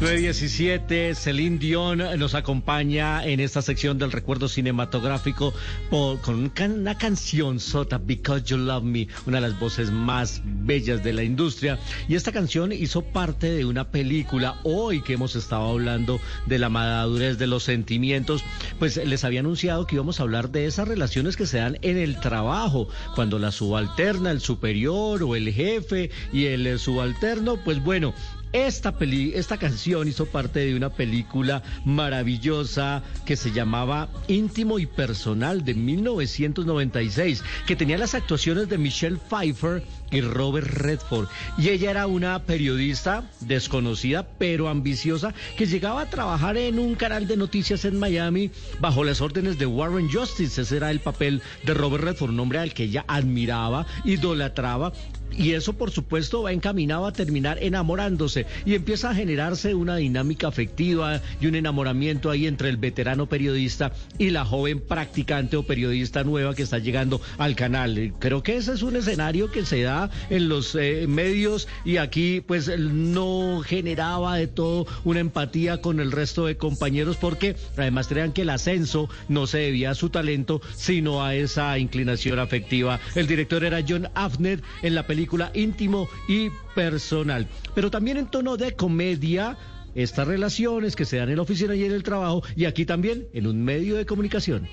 917, Celine Dion nos acompaña en esta sección del recuerdo cinematográfico por- con una canción sota, Because You Love Me, una de las voces más bellas de la industria. Y esta canción hizo parte de una película, hoy que hemos estado hablando de la madurez de los sentimientos, pues les había anunciado que íbamos a hablar de esas relaciones que se dan en el trabajo, cuando la subalterna, el superior o el jefe y el subalterno, pues bueno, esta, peli, esta canción hizo parte de una película maravillosa que se llamaba Íntimo y Personal de 1996, que tenía las actuaciones de Michelle Pfeiffer y Robert Redford. Y ella era una periodista desconocida pero ambiciosa que llegaba a trabajar en un canal de noticias en Miami bajo las órdenes de Warren Justice. Ese era el papel de Robert Redford, un hombre al que ella admiraba, idolatraba y eso, por supuesto, va encaminado a terminar enamorándose y empieza a generarse una dinámica afectiva y un enamoramiento ahí entre el veterano periodista y la joven practicante o periodista nueva que está llegando al canal. Creo que ese es un escenario que se da en los eh, medios y aquí pues no generaba de todo una empatía con el resto de compañeros porque además crean que el ascenso no se debía a su talento sino a esa inclinación afectiva. El director era John Afner en la película Íntimo y Personal, pero también en tono de comedia. Estas relaciones que se dan en la oficina y en el trabajo, y aquí también en un medio de comunicación.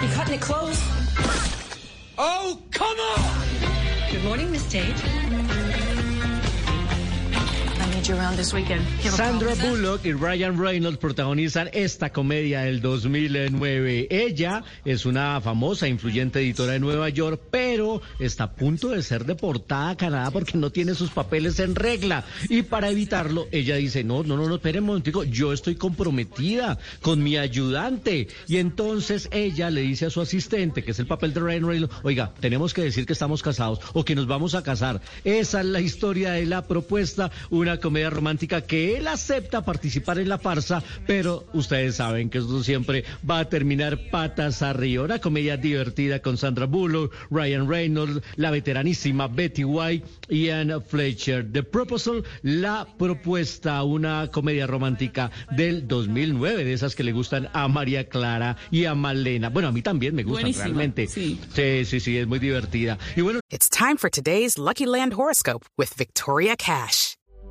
You cutting it close? Oh, come on! Good morning, Miss Tate. Sandra? Bullock y Ryan Reynolds protagonizan esta comedia del 2009. Ella es una famosa, influyente editora de Nueva York, pero está a punto de ser deportada a Canadá porque no tiene sus papeles en regla. Y para evitarlo, ella dice, no, no, no, no, espere un yo estoy comprometida con mi ayudante. Y entonces ella le dice a su asistente, que es el papel de Ryan Reynolds, oiga, tenemos que decir que estamos casados o que nos vamos a casar. Esa es la historia de la propuesta, una comedia romántica que él acepta participar en la farsa, pero ustedes saben que esto siempre va a terminar patas arriba. Una comedia divertida con Sandra Bullock, Ryan Reynolds, la veteranísima Betty White y Ann Fletcher. The Proposal, la propuesta, una comedia romántica del 2009, de esas que le gustan a María Clara y a Malena. Bueno, a mí también me gustan realmente. sí. sí, sí, sí, es muy divertida. Y bueno, It's time for today's Lucky Land horoscope with Victoria Cash.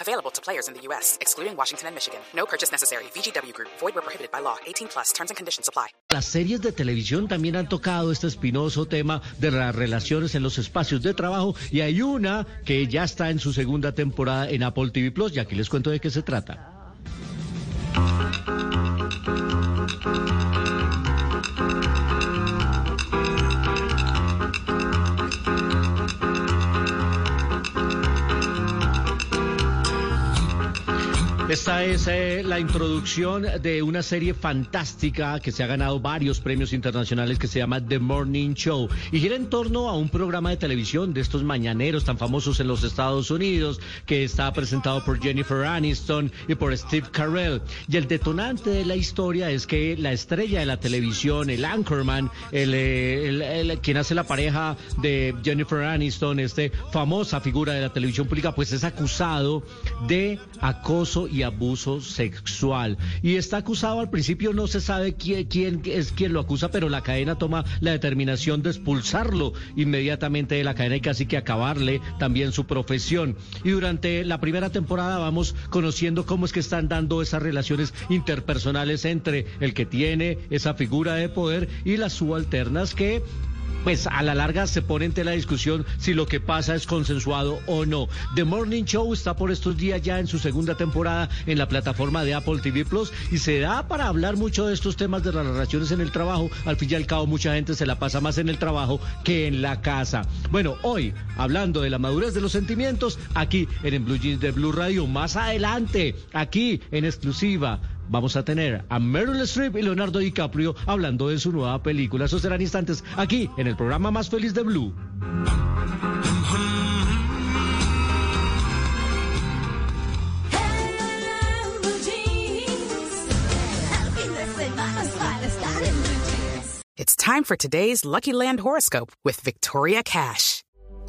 Available to players in the U.S., excluding Washington and Michigan. No purchase necessary. VGW Group, void where prohibited by law. 18 plus terms and conditions apply. Las series de televisión también han tocado este espinoso tema de las relaciones en los espacios de trabajo y hay una que ya está en su segunda temporada en Apple TV Plus y aquí les cuento de qué se trata. Esta es eh, la introducción de una serie fantástica que se ha ganado varios premios internacionales que se llama The Morning Show y gira en torno a un programa de televisión de estos mañaneros tan famosos en los Estados Unidos que está presentado por Jennifer Aniston y por Steve Carell. Y el detonante de la historia es que la estrella de la televisión, el anchorman, el, eh, el- quien hace la pareja de Jennifer Aniston, este famosa figura de la televisión pública, pues es acusado de acoso y abuso sexual. Y está acusado, al principio no se sabe quién, quién es quien lo acusa, pero la cadena toma la determinación de expulsarlo inmediatamente de la cadena y casi que acabarle también su profesión. Y durante la primera temporada vamos conociendo cómo es que están dando esas relaciones interpersonales entre el que tiene esa figura de poder y las subalternas que pues a la larga se pone en tela discusión si lo que pasa es consensuado o no. The Morning Show está por estos días ya en su segunda temporada en la plataforma de Apple TV Plus y se da para hablar mucho de estos temas de las relaciones en el trabajo. Al fin y al cabo, mucha gente se la pasa más en el trabajo que en la casa. Bueno, hoy, hablando de la madurez de los sentimientos, aquí en el Blue Jeans de Blue Radio, más adelante, aquí en exclusiva vamos a tener a Meryl Streep y Leonardo DiCaprio hablando de su nueva película. Eso serán instantes aquí en el programa más feliz de Blue. It's time for today's Lucky Land horoscope with Victoria Cash.